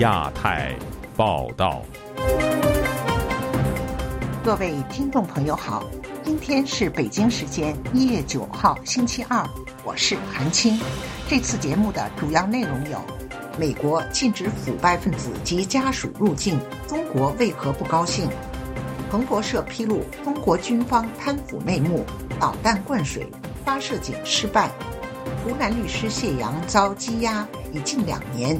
亚太报道，各位听众朋友好，今天是北京时间一月九号星期二，我是韩青。这次节目的主要内容有：美国禁止腐败分子及家属入境，中国为何不高兴？彭博社披露中国军方贪腐内幕，导弹灌水，发射井失败。湖南律师谢阳遭羁押已近两年。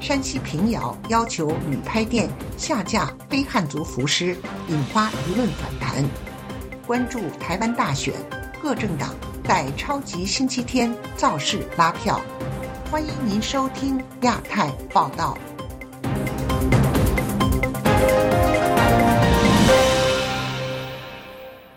山西平遥要求旅拍店下架非汉族服饰，引发舆论反弹。关注台湾大选，各政党在超级星期天造势拉票。欢迎您收听亚太报道。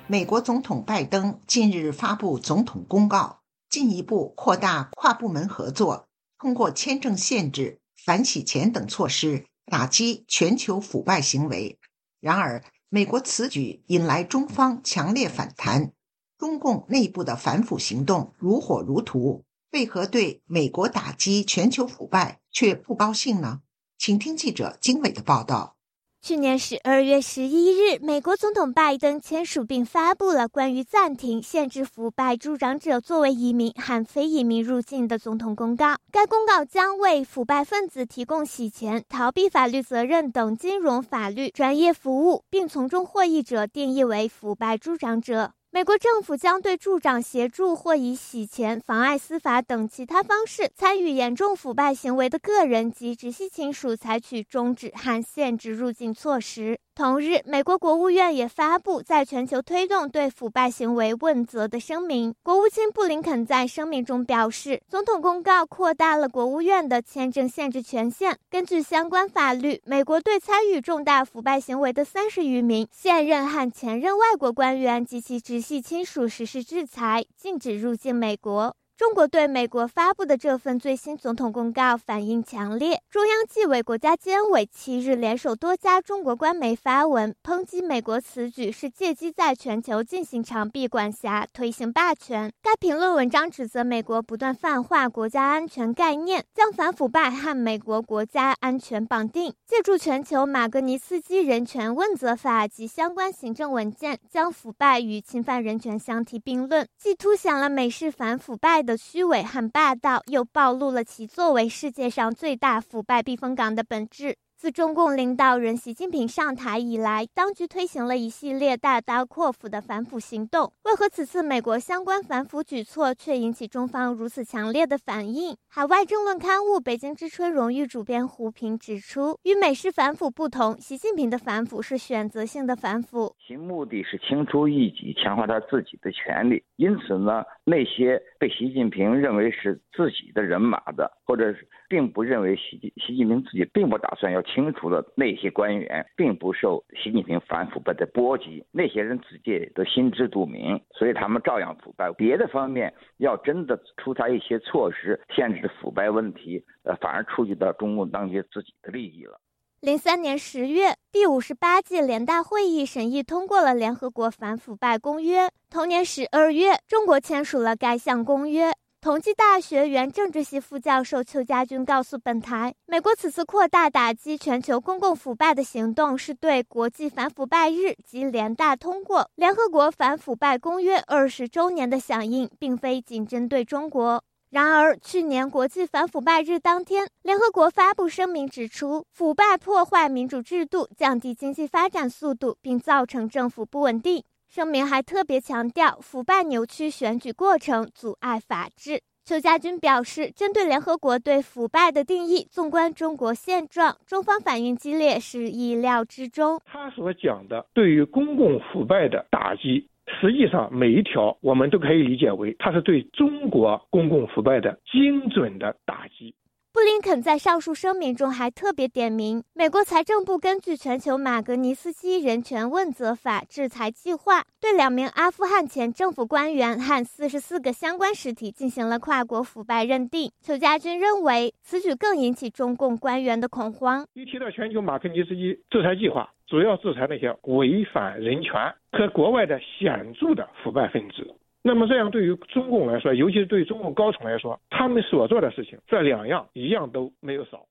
美国总统拜登近日发布总统公告，进一步扩大跨部门合作，通过签证限制。反洗钱等措施打击全球腐败行为。然而，美国此举引来中方强烈反弹。中共内部的反腐行动如火如荼，为何对美国打击全球腐败却不高兴呢？请听记者经纬的报道。去年十二月十一日，美国总统拜登签署并发布了关于暂停限制腐败助长者作为移民和非移民入境的总统公告。该公告将为腐败分子提供洗钱、逃避法律责任等金融法律专业服务，并从中获益者定义为腐败助长者。美国政府将对助长、协助或以洗钱、妨碍司法等其他方式参与严重腐败行为的个人及直系亲属采取终止和限制入境措施。同日，美国国务院也发布在全球推动对腐败行为问责的声明。国务卿布林肯在声明中表示，总统公告扩大了国务院的签证限制权限。根据相关法律，美国对参与重大腐败行为的三十余名现任和前任外国官员及其直系亲属实施制裁，禁止入境美国。中国对美国发布的这份最新总统公告反应强烈。中央纪委国家监委七日联手多家中国官媒发文抨击美国此举是借机在全球进行长臂管辖、推行霸权。该评论文章指责美国不断泛化国家安全概念，将反腐败和美国国家安全绑定，借助全球马格尼斯基人权问责法及相关行政文件，将腐败与侵犯人权相提并论，既凸显了美式反腐败的。的虚伪和霸道，又暴露了其作为世界上最大腐败避风港的本质。自中共领导人习近平上台以来，当局推行了一系列大刀阔斧的反腐行动。为何此次美国相关反腐举措却引起中方如此强烈的反应？海外政论刊物《北京之春》荣誉主编胡平指出，与美式反腐不同，习近平的反腐是选择性的反腐，其目的是清除异己，强化他自己的权利。因此呢，那些被习近平认为是自己的人马的，或者是并不认为习习近平自己并不打算要。清除的那些官员并不受习近平反腐败的波及，那些人自己都心知肚明，所以他们照样腐败。别的方面要真的出台一些措施限制腐败问题，呃，反而触及到中共当局自己的利益了。零三年十月，第五十八届联大会议审议通过了联合国反腐败公约。同年十二月，中国签署了该项公约。同济大学原政治系副教授邱家军告诉本台，美国此次扩大打击全球公共腐败的行动，是对国际反腐败日及联大通过联合国反腐败公约二十周年的响应，并非仅针对中国。然而，去年国际反腐败日当天，联合国发布声明指出，腐败破坏民主制度，降低经济发展速度，并造成政府不稳定。声明还特别强调，腐败扭曲选举过程，阻碍法治。邱家军表示，针对联合国对腐败的定义，纵观中国现状，中方反应激烈是意料之中。他所讲的对于公共腐败的打击，实际上每一条我们都可以理解为，它是对中国公共腐败的精准的打击。布林肯在上述声明中还特别点名，美国财政部根据全球马格尼斯基人权问责法制裁计划，对两名阿富汗前政府官员和四十四个相关实体进行了跨国腐败认定。邱家军认为，此举更引起中共官员的恐慌。一提到全球马格尼斯基制裁计划，主要制裁那些违反人权和国外的显著的腐败分子。那么这样对于中共来说，尤其是对中共高层来说，他们所做的事情，这两样一样都没有少。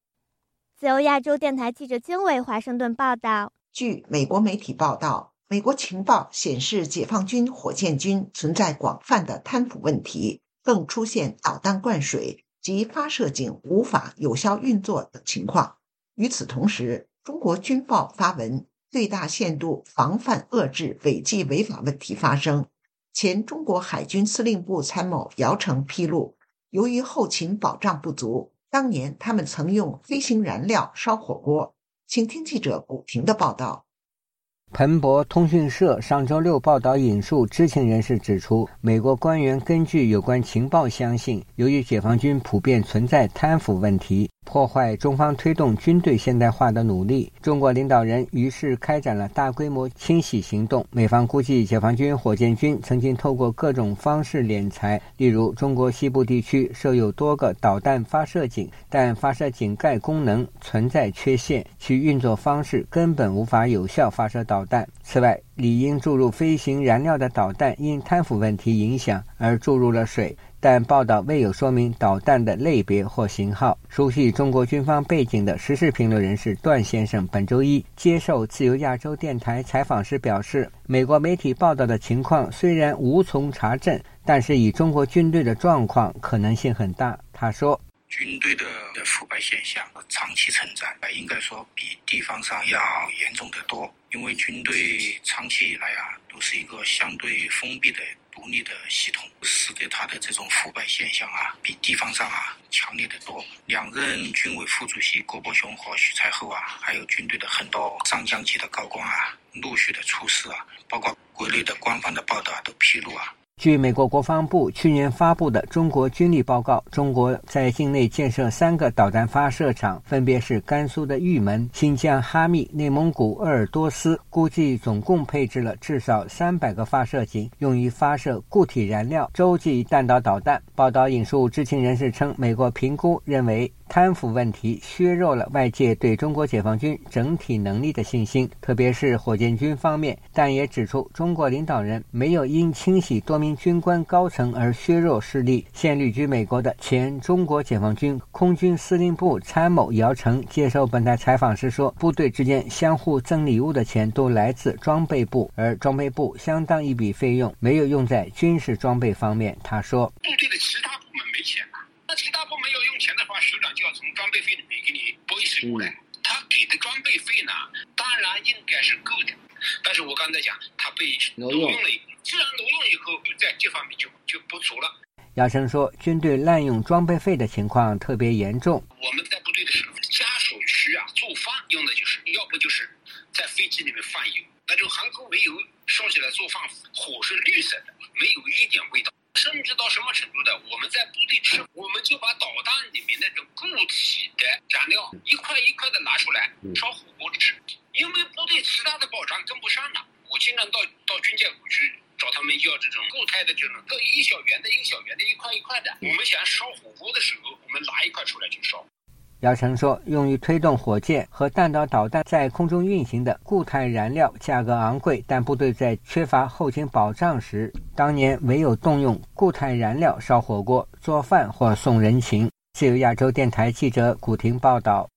自由亚洲电台记者经纬华盛顿报道。据美国媒体报道，美国情报显示，解放军火箭军存在广泛的贪腐问题，更出现导弹灌水及发射井无法有效运作等情况。与此同时，中国军报发文，最大限度防范遏制违纪违法问题发生。前中国海军司令部参谋姚成披露，由于后勤保障不足，当年他们曾用飞行燃料烧火锅。请听记者古婷的报道。彭博通讯社上周六报道引述知情人士指出，美国官员根据有关情报相信，由于解放军普遍存在贪腐问题。破坏中方推动军队现代化的努力，中国领导人于是开展了大规模清洗行动。美方估计，解放军火箭军曾经透过各种方式敛财，例如中国西部地区设有多个导弹发射井，但发射井盖功能存在缺陷，其运作方式根本无法有效发射导弹。此外，理应注入飞行燃料的导弹因贪腐问题影响而注入了水。但报道未有说明导弹的类别或型号。熟悉中国军方背景的时事评论人士段先生本周一接受自由亚洲电台采访时表示，美国媒体报道的情况虽然无从查证，但是以中国军队的状况，可能性很大。他说：“军队的腐败现象长期存在，应该说比地方上要严重得多。因为军队长期以来啊，都是一个相对封闭的。”独立的系统，使得他的这种腐败现象啊，比地方上啊强烈的多。两任军委副主席郭伯雄和许才厚啊，还有军队的很多上将级的高官啊，陆续的出事啊，包括国内的官方的报道都披露啊。据美国国防部去年发布的中国军力报告，中国在境内建设三个导弹发射场，分别是甘肃的玉门、新疆哈密、内蒙古鄂尔多斯。估计总共配置了至少三百个发射井，用于发射固体燃料洲际弹道导弹。报道引述知情人士称，美国评估认为。贪腐问题削弱了外界对中国解放军整体能力的信心，特别是火箭军方面。但也指出，中国领导人没有因清洗多名军官高层而削弱势力。现旅居美国的前中国解放军空军司令部参谋姚成接受本台采访时说：“部队之间相互赠礼物的钱都来自装备部，而装备部相当一笔费用没有用在军事装备方面。”他说：“部队的其他部门没钱啊，那其他部门要用钱的话，首长就要从装备费里面给你拨一些过来。他给的装备费呢，当然应该是够的，但是我刚才讲，他被挪用了，自然挪用以后，就在这方面就就不足了。亚生说，军队滥用装备费的情况特别严重。我们在部队的时候，家属区啊，做饭用的就是，要不就是在飞机里面放油，那种航空煤油烧起来做饭，火是绿色的，没有一点味道。甚至到什么程度的？我们在部队吃，我们就把导弹里面那种固体的燃料一块一块的拿出来烧火锅吃，因为部队其他的保障跟不上了。我经常到到军建库去找他们要这种固态的这种各一小圆的、一小圆的、一块一块的。我们想烧火锅的时候，我们拿一块出来就烧。姚成说：“用于推动火箭和弹道导弹在空中运行的固态燃料价格昂贵，但部队在缺乏后勤保障时，当年唯有动用固态燃料烧火锅、做饭或送人情。”自由亚洲电台记者古婷报道。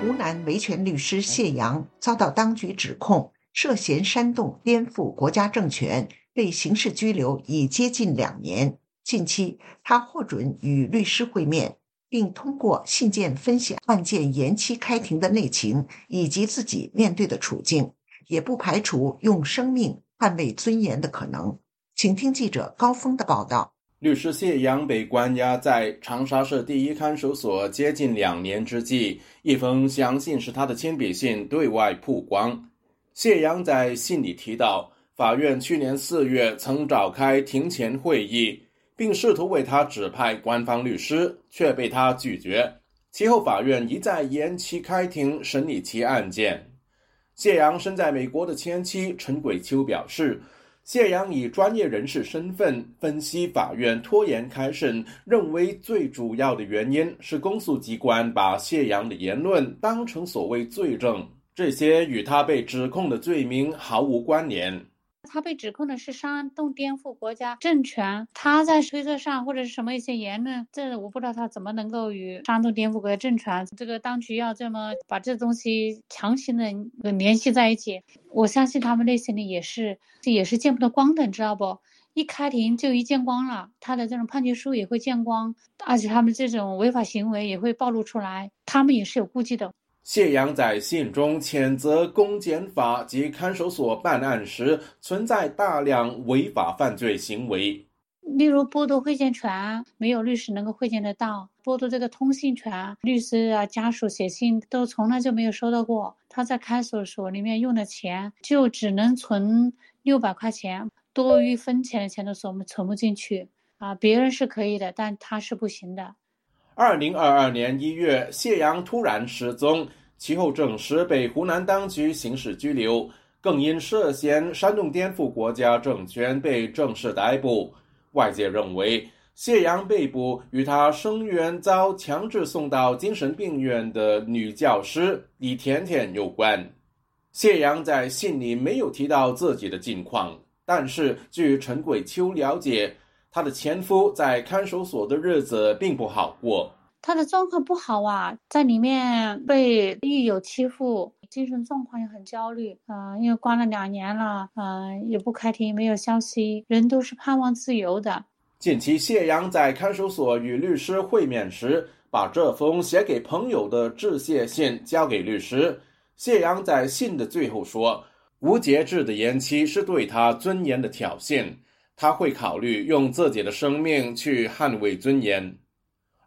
湖南维权律师谢阳遭到当局指控涉嫌煽动颠覆国家政权，被刑事拘留已接近两年。近期，他获准与律师会面，并通过信件分析案件延期开庭的内情以及自己面对的处境，也不排除用生命捍卫尊严的可能。请听记者高峰的报道：律师谢阳被关押在长沙市第一看守所接近两年之际，一封相信是他的亲笔信对外曝光。谢阳在信里提到，法院去年四月曾召开庭前会议。并试图为他指派官方律师，却被他拒绝。其后，法院一再延期开庭审理其案件。谢阳身在美国的前妻陈桂秋表示，谢阳以专业人士身份分析法院拖延开审，认为最主要的原因是公诉机关把谢阳的言论当成所谓罪证，这些与他被指控的罪名毫无关联。他被指控的是煽动颠覆国家政权，他在推特上或者是什么一些言论，这我不知道他怎么能够与煽动颠覆国家政权这个当局要这么把这东西强行的联系在一起。我相信他们内心里也是，这也是见不得光的，你知道不？一开庭就一见光了，他的这种判决书也会见光，而且他们这种违法行为也会暴露出来，他们也是有顾忌的。谢阳在信中谴责公检法及看守所办案时存在大量违法犯罪行为，例如剥夺会见权，没有律师能够会见得到；剥夺这个通信权，律师啊家属写信都从来就没有收到过。他在看守所里面用的钱就只能存六百块钱。多余分钱的钱都存不存不进去啊！别人是可以的，但他是不行的。二零二二年一月，谢阳突然失踪，其后证实被湖南当局刑事拘留，更因涉嫌煽动颠覆国家政权被正式逮捕。外界认为，谢阳被捕与他声援遭强制送到精神病院的女教师李甜甜有关。谢阳在信里没有提到自己的近况。但是，据陈桂秋了解，她的前夫在看守所的日子并不好过。他的状况不好啊，在里面被狱友欺负，精神状况也很焦虑。嗯，因为关了两年了，嗯，也不开庭，没有消息，人都是盼望自由的。近期，谢阳在看守所与律师会面时，把这封写给朋友的致谢信交给律师。谢阳在信的最后说。无节制的延期是对他尊严的挑衅，他会考虑用自己的生命去捍卫尊严。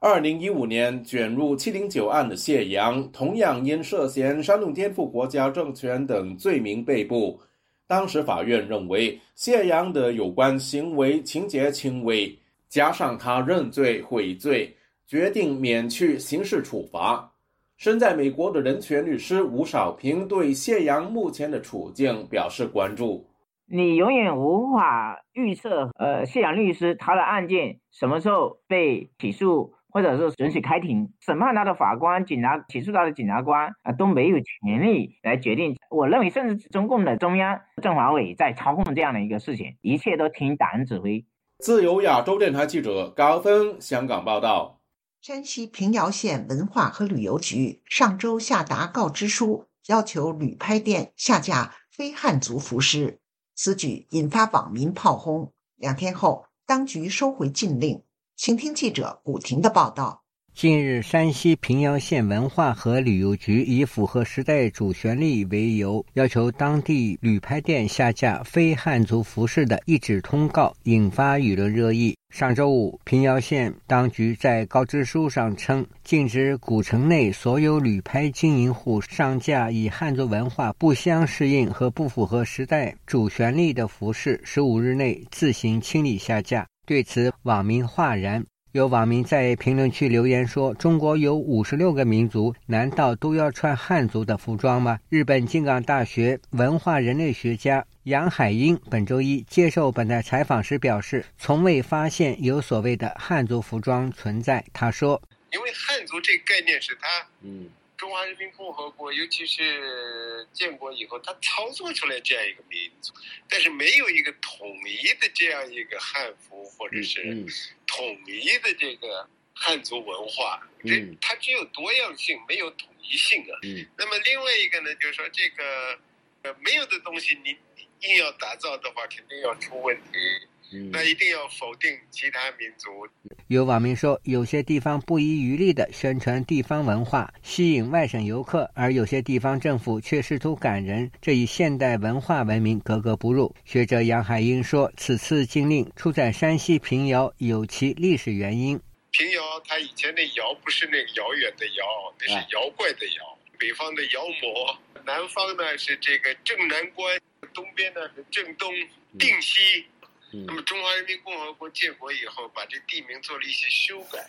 二零一五年卷入七零九案的谢阳，同样因涉嫌煽动颠覆国家政权等罪名被捕。当时法院认为谢阳的有关行为情节轻微，加上他认罪悔罪，决定免去刑事处罚。身在美国的人权律师吴少平对谢阳目前的处境表示关注。你永远无法预测，呃，谢阳律师他的案件什么时候被起诉，或者是准许开庭。审判他的法官、警察、起诉他的检察官啊，都没有权利来决定。我认为，甚至中共的中央政法委在操控这样的一个事情，一切都听党指挥。自由亚洲电台记者高峰香港报道。山西平遥县文化和旅游局上周下达告知书，要求旅拍店下架非汉族服饰。此举引发网民炮轰。两天后，当局收回禁令。请听记者古婷的报道。近日，山西平遥县文化和旅游局以符合时代主旋律为由，要求当地旅拍店下架非汉族服饰的一纸通告，引发舆论热议。上周五，平遥县当局在告知书上称，禁止古城内所有旅拍经营户上架以汉族文化不相适应和不符合时代主旋律的服饰，十五日内自行清理下架。对此，网民哗然。有网民在评论区留言说：“中国有五十六个民族，难道都要穿汉族的服装吗？”日本静冈大学文化人类学家杨海英本周一接受本台采访时表示：“从未发现有所谓的汉族服装存在。”他说：“因为汉族这个概念是他，嗯。”中华人民共和国，尤其是建国以后，他操作出来这样一个民族，但是没有一个统一的这样一个汉服，或者是统一的这个汉族文化，这它只有多样性，没有统一性啊。那么另外一个呢，就是说这个呃没有的东西，你硬要打造的话，肯定要出问题。那一定要否定其他民族。有网民说，有些地方不遗余力地宣传地方文化，吸引外省游客，而有些地方政府却试图赶人，这与现代文化文明格格不入。学者杨海英说，此次禁令出在山西平遥，有其历史原因。平遥，它以前的遥不是那个遥远的遥，那是妖怪的妖。北方的妖魔，南方呢是这个正南关，东边呢是正东定西。那么，中华人民共和国建国以后，把这地名做了一些修改，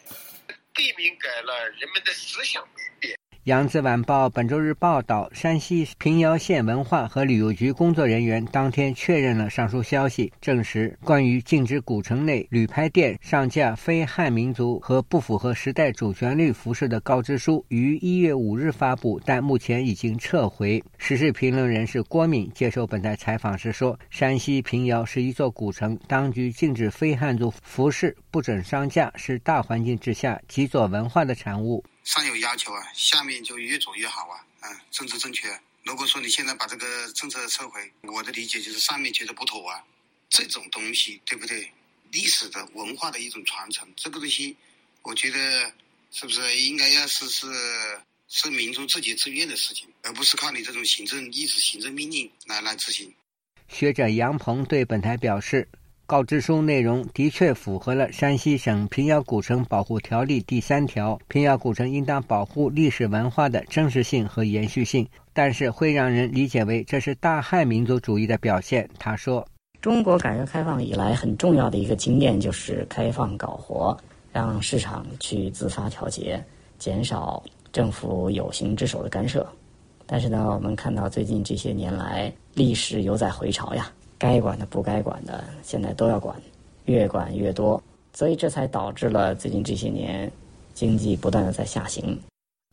地名改了，人们的思想没变。扬子晚报本周日报道，山西平遥县文化和旅游局工作人员当天确认了上述消息，证实关于禁止古城内旅拍店上架非汉民族和不符合时代主旋律服饰的告知书于一月五日发布，但目前已经撤回。时事评论人士郭敏接受本台采访时说：“山西平遥是一座古城，当局禁止非汉族服饰不准上架，是大环境之下极左文化的产物。”上有要求啊，下面就越做越好啊！嗯，政治正确。如果说你现在把这个政策撤回，我的理解就是上面觉得不妥啊。这种东西对不对？历史的文化的一种传承，这个东西，我觉得是不是应该要是是是民族自己自愿的事情，而不是靠你这种行政一纸行政命令来来执行。学者杨鹏对本台表示。告知书内容的确符合了山西省平遥古城保护条例第三条，平遥古城应当保护历史文化的真实性和延续性，但是会让人理解为这是大汉民族主义的表现。他说：“中国改革开放以来很重要的一个经验就是开放搞活，让市场去自发调节，减少政府有形之手的干涉。但是呢，我们看到最近这些年来，历史犹在回潮呀。”该管的不该管的，现在都要管，越管越多，所以这才导致了最近这些年经济不断的在下行。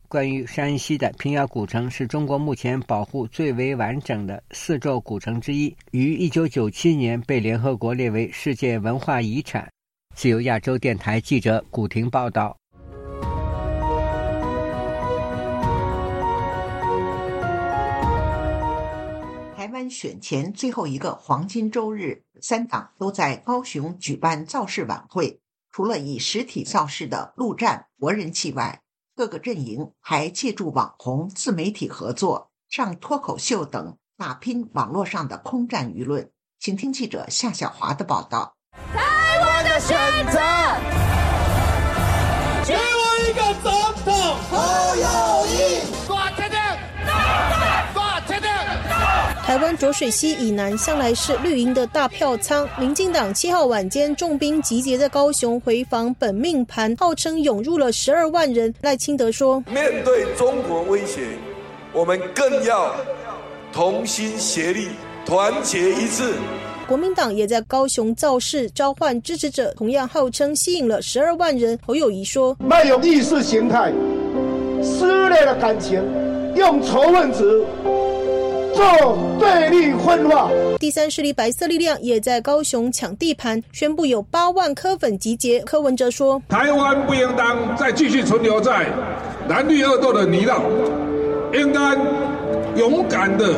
关于山西的平遥古城，是中国目前保护最为完整的四座古城之一，于一九九七年被联合国列为世界文化遗产。自由亚洲电台记者古婷报道。选前最后一个黄金周日，三党都在高雄举办造势晚会。除了以实体造势的陆战博人气外，各个阵营还借助网红、自媒体合作、上脱口秀等，打拼网络上的空战舆论。请听记者夏小华的报道。台湾的选择，给我一个台湾浊水溪以南向来是绿营的大票仓，民进党七号晚间重兵集结在高雄回防本命盘，号称涌入了十二万人。赖清德说：“面对中国威胁，我们更要同心协力，团结一致。”国民党也在高雄造势召唤支持者，同样号称吸引了十二万人。侯友谊说：“卖用意识形态撕裂了感情，用仇恨值。”做对立分化。第三势力白色力量也在高雄抢地盘，宣布有八万柯粉集结。柯文哲说：“台湾不应当再继续存留在蓝绿恶斗的泥淖，应该勇敢的。”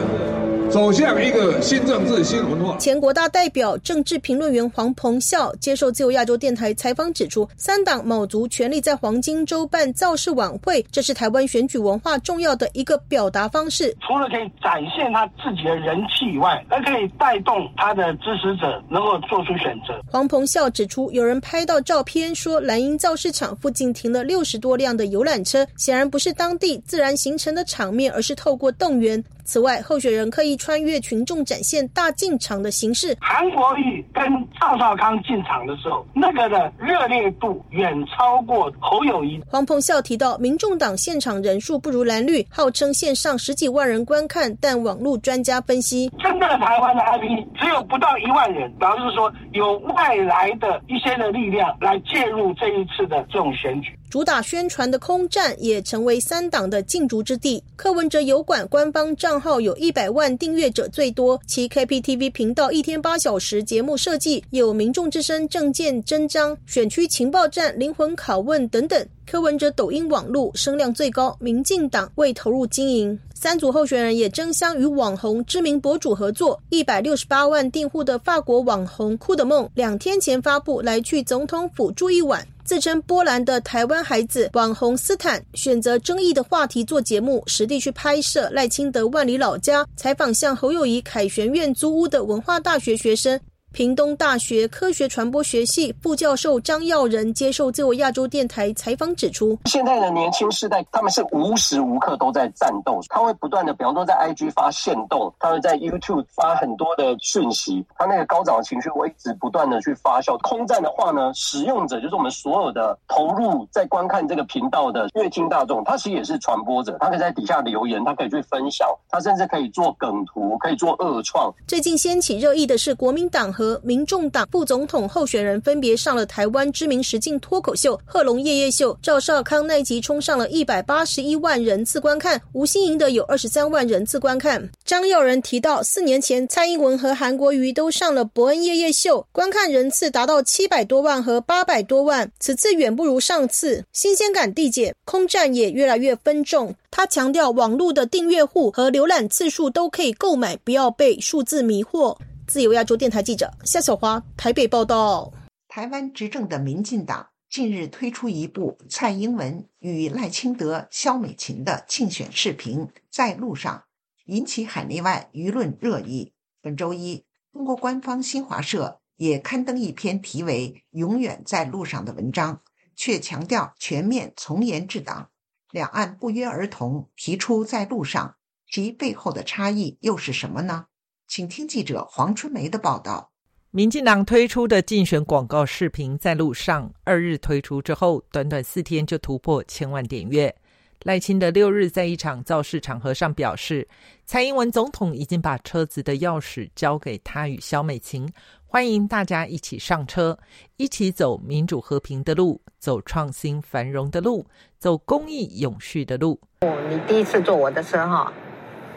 走向一个新政治、新文化。前国大代表、政治评论员黄鹏孝接受自由亚洲电台采访指出，三党卯足全力在黄金周办造势晚会，这是台湾选举文化重要的一个表达方式。除了可以展现他自己的人气以外，还可以带动他的支持者能够做出选择。黄鹏孝指出，有人拍到照片说，蓝鹰造势场附近停了六十多辆的游览车，显然不是当地自然形成的场面，而是透过动员。此外，候选人刻意穿越群众，展现大进场的形式。韩国瑜跟赵少康进场的时候，那个的热烈度远超过侯友谊。黄鹏孝提到，民众党现场人数不如蓝绿，号称线上十几万人观看，但网络专家分析，真正的台湾的 IP 只有不到一万人，表示说有外来的一些的力量来介入这一次的这种选举。主打宣传的空战也成为三党的禁足之地。柯文哲油管官方账号有一百万订阅者最多，其 KPTV 频道一天八小时节目设计，有民众之声证件真章、选区情报站、灵魂拷问等等。柯文哲抖音网络声量最高，民进党未投入经营。三组候选人也争相与网红知名博主合作，一百六十八万订户的法国网红酷的梦两天前发布来去总统府住一晚。自称波兰的台湾孩子网红斯坦选择争议的话题做节目，实地去拍摄赖清德万里老家，采访向侯友谊凯旋院租屋的文化大学学生。屏东大学科学传播学系副教授张耀仁接受自由亚洲电台采访指出，现在的年轻世代他们是无时无刻都在战斗，他会不断的，比方说在 IG 发现动，他会在 YouTube 发很多的讯息，他那个高涨的情绪会一直不断的去发酵。空战的话呢，使用者就是我们所有的投入在观看这个频道的乐听大众，他其实也是传播者，他可以在底下留言，他可以去分享，他甚至可以做梗图，可以做恶创。最近掀起热议的是，国民党和和民众党副总统候选人分别上了台湾知名实境脱口秀《贺龙夜夜秀》，赵少康那集冲上了一百八十一万人次观看，吴欣盈的有二十三万人次观看。张耀仁提到，四年前蔡英文和韩国瑜都上了伯恩夜夜秀，观看人次达到七百多万和八百多万，此次远不如上次，新鲜感递减，空战也越来越分众。他强调，网络的订阅户和浏览次数都可以购买，不要被数字迷惑。自由亚洲电台记者夏小华台北报道。台湾执政的民进党近日推出一部蔡英文与赖清德、萧美琴的竞选视频，在路上引起海内外舆论热议。本周一，中国官方新华社也刊登一篇题为《永远在路上》的文章，却强调全面从严治党，两岸不约而同提出在路上，其背后的差异又是什么呢？请听记者黄春梅的报道。民进党推出的竞选广告视频在路上，二日推出之后，短短四天就突破千万点阅。赖清德六日在一场造势场合上表示，蔡英文总统已经把车子的钥匙交给他与萧美琴，欢迎大家一起上车，一起走民主和平的路，走创新繁荣的路，走公益永续的路。哦，你第一次坐我的车哈？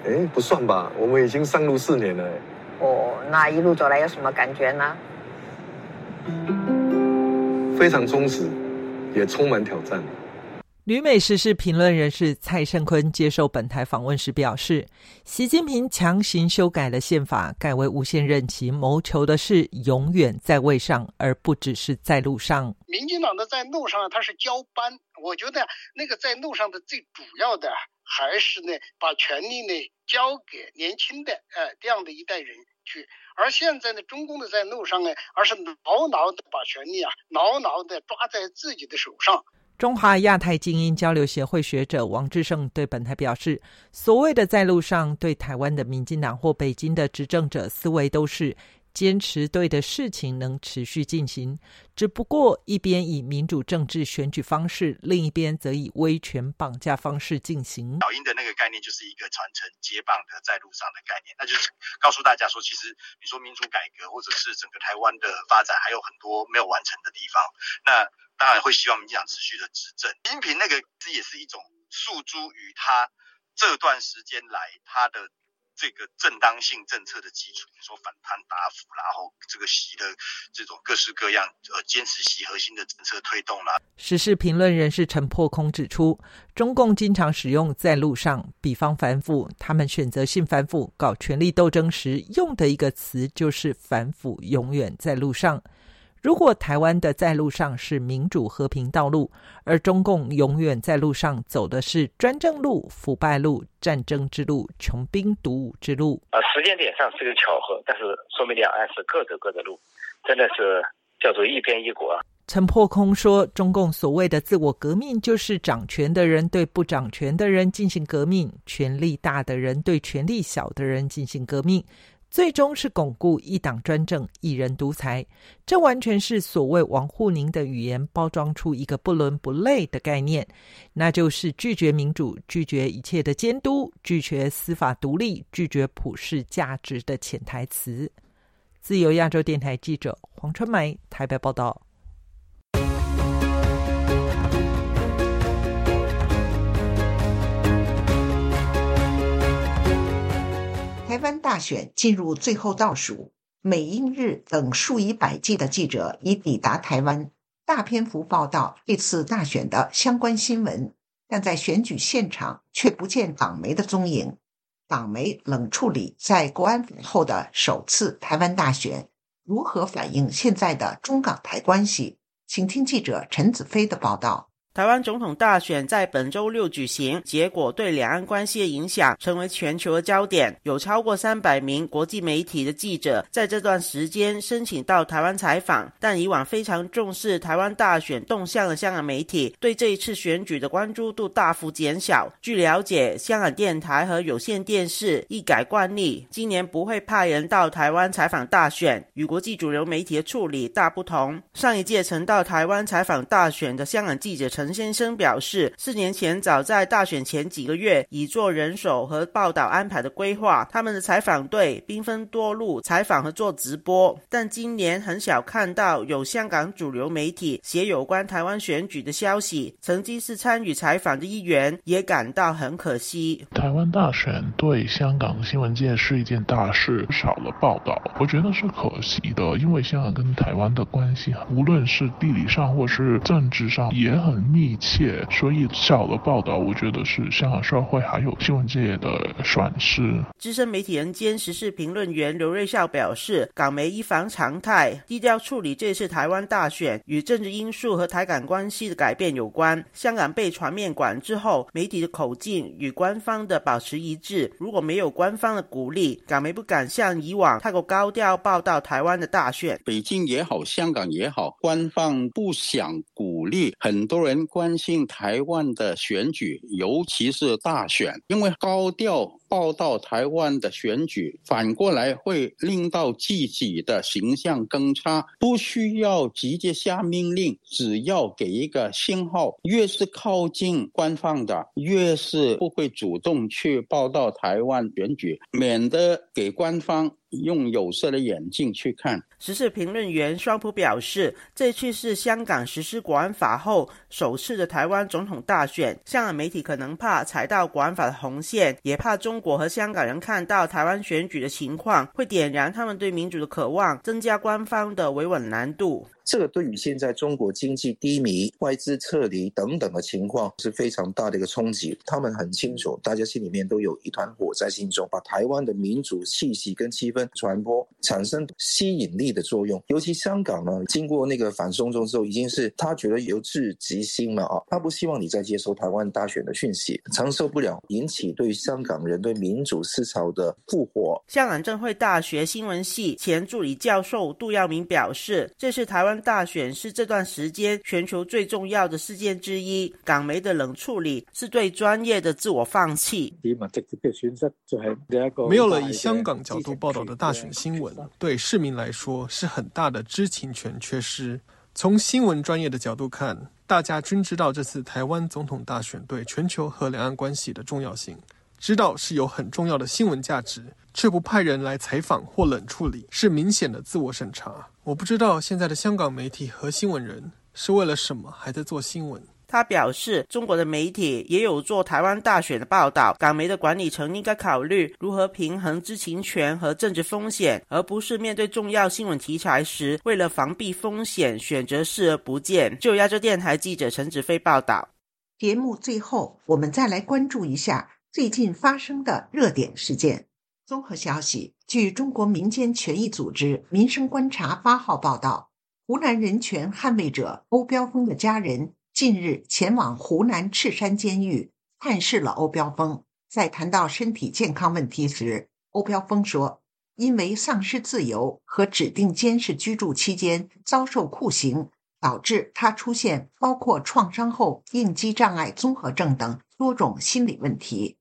哎，不算吧，我们已经上路四年了。哦，那一路走来有什么感觉呢？非常充实，也充满挑战。旅美时事评论人士蔡胜坤接受本台访问时表示，习近平强行修改了宪法，改为无限任期，谋求的是永远在位上，而不只是在路上。民进党的在路上，他是交班。我觉得那个在路上的最主要的，还是呢，把权力呢交给年轻的呃这样的一代人去。而现在呢，中共的在路上呢，而是牢牢的把权力啊，牢牢的抓在自己的手上。中华亚太精英交流协会学者王志胜对本台表示：“所谓的在路上，对台湾的民进党或北京的执政者思维都是坚持对的事情能持续进行，只不过一边以民主政治选举方式，另一边则以威权绑架方式进行。”老鹰的那个概念就是一个传承接棒的在路上的概念，那就是告诉大家说，其实你说民主改革或者是整个台湾的发展还有很多没有完成的地方，那。当然会希望民进党持续的执政。习近平那个这也是一种诉诸于他这段时间来他的这个正当性政策的基础，说反贪打腐，然后这个习的这种各式各样呃坚持习核心的政策推动了。时事评论人士陈破空指出，中共经常使用在路上，比方反腐，他们选择性反腐搞权力斗争时用的一个词就是反腐永远在路上。如果台湾的在路上是民主和平道路，而中共永远在路上走的是专政路、腐败路、战争之路、穷兵黩武之路。啊，时间点上是个巧合，但是说明两岸是各走各的路，真的是叫做一边一国。陈破空说，中共所谓的自我革命，就是掌权的人对不掌权的人进行革命，权力大的人对权力小的人进行革命。最终是巩固一党专政、一人独裁，这完全是所谓王沪宁的语言包装出一个不伦不类的概念，那就是拒绝民主、拒绝一切的监督、拒绝司法独立、拒绝普世价值的潜台词。自由亚洲电台记者黄春梅台北报道。台湾大选进入最后倒数，美、英、日等数以百计的记者已抵达台湾，大篇幅报道这次大选的相关新闻。但在选举现场却不见党媒的踪影，党媒冷处理在国安法后的首次台湾大选，如何反映现在的中港台关系？请听记者陈子飞的报道。台湾总统大选在本周六举行，结果对两岸关系的影响成为全球的焦点。有超过三百名国际媒体的记者在这段时间申请到台湾采访，但以往非常重视台湾大选动向的香港媒体对这一次选举的关注度大幅减少。据了解，香港电台和有线电视一改惯例，今年不会派人到台湾采访大选，与国际主流媒体的处理大不同。上一届曾到台湾采访大选的香港记者陈。陈先生表示，四年前早在大选前几个月，已做人手和报道安排的规划。他们的采访队兵分多路采访和做直播，但今年很少看到有香港主流媒体写有关台湾选举的消息。曾经是参与采访的一员也感到很可惜。台湾大选对香港新闻界是一件大事，少了报道，我觉得是可惜的。因为香港跟台湾的关系，无论是地理上或是政治上，也很。密切，所以少了报道，我觉得是香港社会还有新闻界的损失。资深媒体人兼时事评论员刘瑞孝表示，港媒一反常态，低调处理这次台湾大选，与政治因素和台港关系的改变有关。香港被全面管制后，媒体的口径与官方的保持一致。如果没有官方的鼓励，港媒不敢像以往太过高调报道台湾的大选。北京也好，香港也好，官方不想鼓励很多人。关心台湾的选举，尤其是大选，因为高调报道台湾的选举，反过来会令到自己的形象更差。不需要直接下命令，只要给一个信号，越是靠近官方的，越是不会主动去报道台湾选举，免得给官方。用有色的眼镜去看。时事评论员双普表示，这次是香港实施国安法后首次的台湾总统大选。香港媒体可能怕踩到国安法的红线，也怕中中国和香港人看到台湾选举的情况，会点燃他们对民主的渴望，增加官方的维稳难度。这个对于现在中国经济低迷、外资撤离等等的情况是非常大的一个冲击。他们很清楚，大家心里面都有一团火在心中，把台湾的民主气息跟气氛传播，产生吸引力的作用。尤其香港呢，经过那个反送中之后，已经是他觉得由至极心了啊，他不希望你再接收台湾大选的讯息，承受不了引起对香港人对民主思潮的复活。香港政会大学新闻系前助理教授杜耀明表示，这是台湾。大选是这段时间全球最重要的事件之一。港媒的冷处理是对专业的自我放弃。没有了以香港角度报道的大选新闻，对市民来说是很大的知情权缺失。从新闻专业的角度看，大家均知道这次台湾总统大选对全球和两岸关系的重要性，知道是有很重要的新闻价值。却不派人来采访或冷处理，是明显的自我审查。我不知道现在的香港媒体和新闻人是为了什么还在做新闻。他表示，中国的媒体也有做台湾大选的报道，港媒的管理层应该考虑如何平衡知情权和政治风险，而不是面对重要新闻题材时，为了防避风险选择视而不见。就亚洲电台记者陈子飞报道。节目最后，我们再来关注一下最近发生的热点事件。综合消息，据中国民间权益组织“民生观察”八号报道，湖南人权捍卫者欧彪峰的家人近日前往湖南赤山监狱探视了欧彪峰。在谈到身体健康问题时，欧彪峰说：“因为丧失自由和指定监视居住期间遭受酷刑，导致他出现包括创伤后应激障碍综合症等多种心理问题。”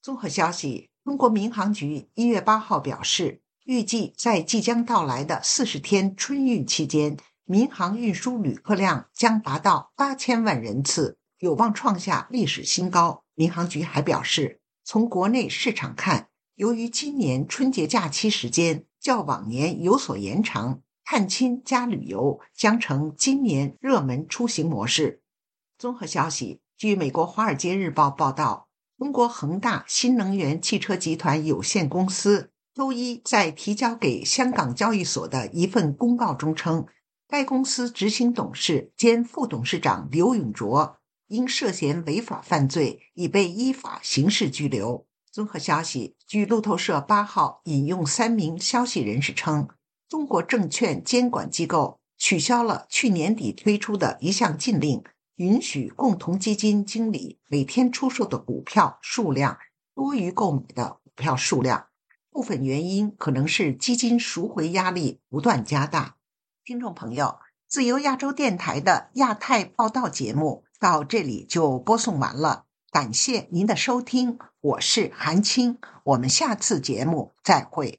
综合消息。中国民航局一月八号表示，预计在即将到来的四十天春运期间，民航运输旅客量将达到八千万人次，有望创下历史新高。民航局还表示，从国内市场看，由于今年春节假期时间较往年有所延长，探亲加旅游将成今年热门出行模式。综合消息，据美国《华尔街日报》报道。中国恒大新能源汽车集团有限公司周一在提交给香港交易所的一份公告中称，该公司执行董事兼副董事长刘永卓因涉嫌违法犯罪，已被依法刑事拘留。综合消息，据路透社八号引用三名消息人士称，中国证券监管机构取消了去年底推出的一项禁令。允许共同基金经理每天出售的股票数量多于购买的股票数量。部分原因可能是基金赎回压力不断加大。听众朋友，自由亚洲电台的亚太报道节目到这里就播送完了，感谢您的收听，我是韩青，我们下次节目再会。